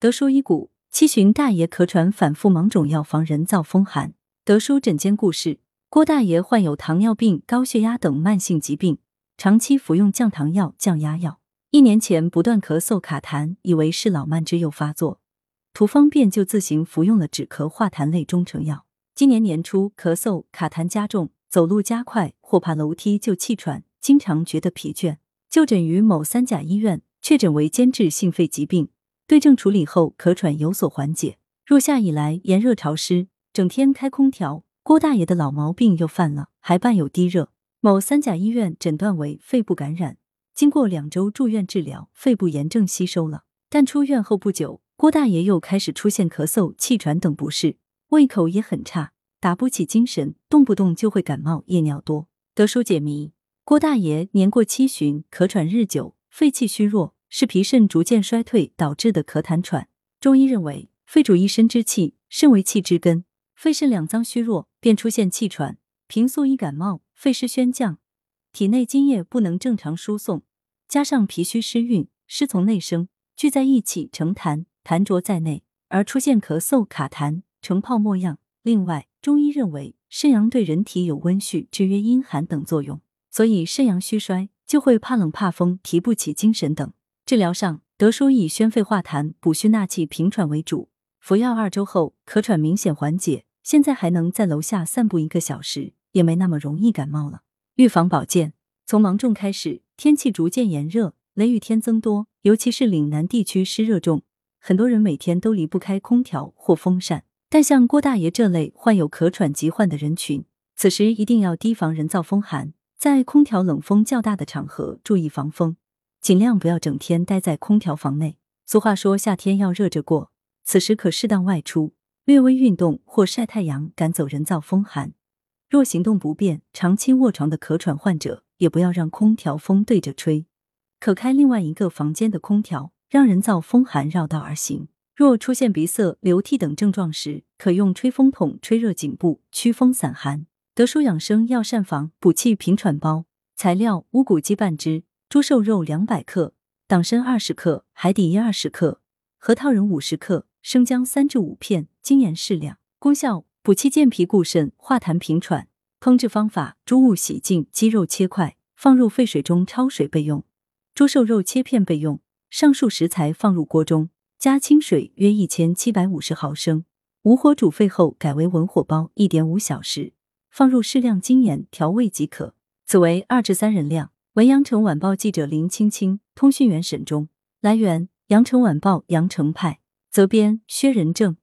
德叔医骨，七旬大爷咳喘反复芒种药房人造风寒。德叔诊间故事：郭大爷患有糖尿病、高血压等慢性疾病，长期服用降糖药、降压药。一年前不断咳嗽卡痰，以为是老慢支又发作，图方便就自行服用了止咳化痰类中成药。今年年初咳嗽卡痰加重，走路加快或爬楼梯就气喘，经常觉得疲倦。就诊于某三甲医院，确诊为间质性肺疾病。对症处理后，咳喘有所缓解。入夏以来，炎热潮湿，整天开空调，郭大爷的老毛病又犯了，还伴有低热。某三甲医院诊断为肺部感染，经过两周住院治疗，肺部炎症吸收了。但出院后不久，郭大爷又开始出现咳嗽、气喘等不适，胃口也很差，打不起精神，动不动就会感冒、夜尿多。德叔解谜：郭大爷年过七旬，咳喘日久，肺气虚弱。是脾肾逐渐衰退导致的咳痰喘。中医认为，肺主一身之气，肾为气之根，肺肾两脏虚弱，便出现气喘。平素易感冒，肺湿宣降，体内津液不能正常输送，加上脾虚湿运，湿从内生，聚在一起成痰，痰浊在内，而出现咳嗽、卡痰，呈泡沫样。另外，中医认为，肾阳对人体有温煦、制约阴寒等作用，所以肾阳虚衰就会怕冷、怕风、提不起精神等。治疗上，德叔以宣肺化痰、补虚纳气、平喘为主。服药二周后，咳喘明显缓解，现在还能在楼下散步一个小时，也没那么容易感冒了。预防保健，从芒种开始，天气逐渐炎热，雷雨天增多，尤其是岭南地区湿热重，很多人每天都离不开空调或风扇。但像郭大爷这类患有咳喘疾患的人群，此时一定要提防人造风寒，在空调冷风较大的场合注意防风。尽量不要整天待在空调房内。俗话说，夏天要热着过，此时可适当外出，略微运动或晒太阳，赶走人造风寒。若行动不便、长期卧床的咳喘患者，也不要让空调风对着吹，可开另外一个房间的空调，让人造风寒绕道而行。若出现鼻塞、流涕等症状时，可用吹风筒吹热颈部，驱风散寒。德舒养生药膳房补气平喘包，材料乌骨鸡半只。猪瘦肉两百克，党参二十克，海底椰二十克，核桃仁五十克，生姜三至五片，精盐适量。功效：补气健脾固肾，化痰平喘。烹制方法：猪物洗净，鸡肉切块，放入沸水中焯水备用；猪瘦肉切片备用。上述食材放入锅中，加清水约一千七百五十毫升，无火煮沸后改为文火煲一点五小时，放入适量精盐调味即可。此为二至三人量。文阳城晚报记者林青青，通讯员沈忠。来源：阳城晚报阳城派。责编：薛仁正。